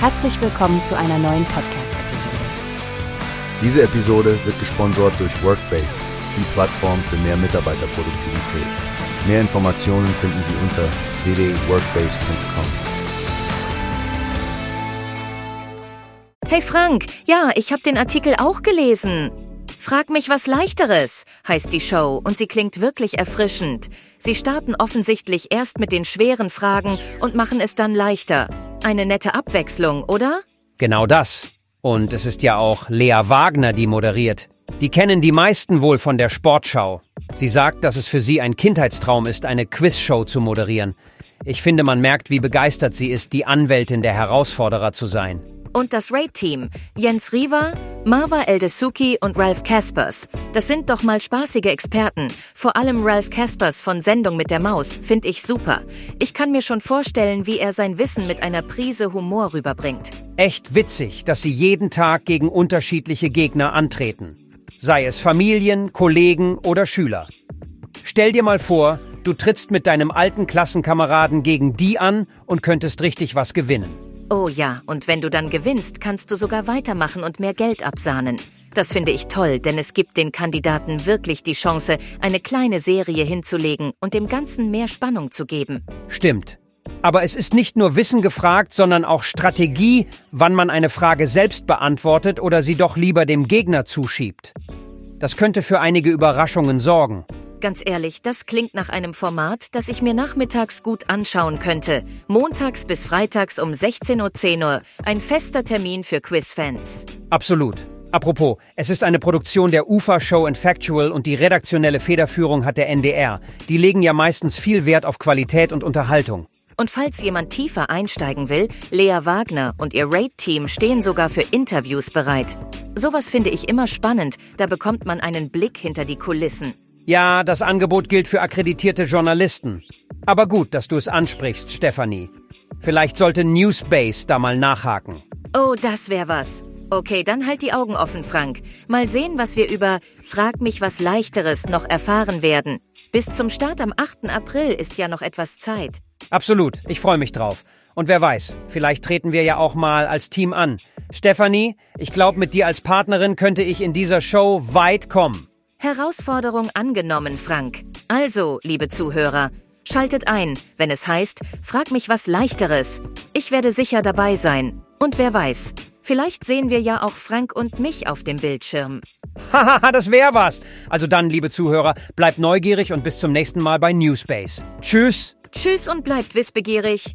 Herzlich willkommen zu einer neuen Podcast-Episode. Diese Episode wird gesponsert durch Workbase, die Plattform für mehr Mitarbeiterproduktivität. Mehr Informationen finden Sie unter www.workbase.com. Hey Frank, ja, ich habe den Artikel auch gelesen. Frag mich was leichteres, heißt die Show und sie klingt wirklich erfrischend. Sie starten offensichtlich erst mit den schweren Fragen und machen es dann leichter. Eine nette Abwechslung, oder? Genau das. Und es ist ja auch Lea Wagner, die moderiert. Die kennen die meisten wohl von der Sportschau. Sie sagt, dass es für sie ein Kindheitstraum ist, eine Quizshow zu moderieren. Ich finde, man merkt, wie begeistert sie ist, die Anwältin der Herausforderer zu sein. Und das Raid-Team. Jens Riva, Marva Eldesuki und Ralph Kaspers. Das sind doch mal spaßige Experten. Vor allem Ralph Kaspers von Sendung mit der Maus finde ich super. Ich kann mir schon vorstellen, wie er sein Wissen mit einer Prise Humor rüberbringt. Echt witzig, dass sie jeden Tag gegen unterschiedliche Gegner antreten. Sei es Familien, Kollegen oder Schüler. Stell dir mal vor, du trittst mit deinem alten Klassenkameraden gegen die an und könntest richtig was gewinnen. Oh ja, und wenn du dann gewinnst, kannst du sogar weitermachen und mehr Geld absahnen. Das finde ich toll, denn es gibt den Kandidaten wirklich die Chance, eine kleine Serie hinzulegen und dem Ganzen mehr Spannung zu geben. Stimmt. Aber es ist nicht nur Wissen gefragt, sondern auch Strategie, wann man eine Frage selbst beantwortet oder sie doch lieber dem Gegner zuschiebt. Das könnte für einige Überraschungen sorgen. Ganz ehrlich, das klingt nach einem Format, das ich mir nachmittags gut anschauen könnte. Montags bis freitags um 16.10 Uhr. Ein fester Termin für Quizfans. Absolut. Apropos, es ist eine Produktion der UFA Show and Factual und die redaktionelle Federführung hat der NDR. Die legen ja meistens viel Wert auf Qualität und Unterhaltung. Und falls jemand tiefer einsteigen will, Lea Wagner und ihr Raid-Team stehen sogar für Interviews bereit. Sowas finde ich immer spannend, da bekommt man einen Blick hinter die Kulissen. Ja, das Angebot gilt für akkreditierte Journalisten. Aber gut, dass du es ansprichst, Stefanie. Vielleicht sollte Newsbase da mal nachhaken. Oh, das wär was. Okay, dann halt die Augen offen, Frank. Mal sehen, was wir über Frag mich was leichteres noch erfahren werden. Bis zum Start am 8. April ist ja noch etwas Zeit. Absolut, ich freue mich drauf. Und wer weiß, vielleicht treten wir ja auch mal als Team an. Stefanie, ich glaube, mit dir als Partnerin könnte ich in dieser Show weit kommen. Herausforderung angenommen, Frank. Also, liebe Zuhörer, schaltet ein, wenn es heißt, frag mich was leichteres. Ich werde sicher dabei sein. Und wer weiß, vielleicht sehen wir ja auch Frank und mich auf dem Bildschirm. Haha, das wär was. Also dann, liebe Zuhörer, bleibt neugierig und bis zum nächsten Mal bei Newspace. Tschüss. Tschüss und bleibt wissbegierig.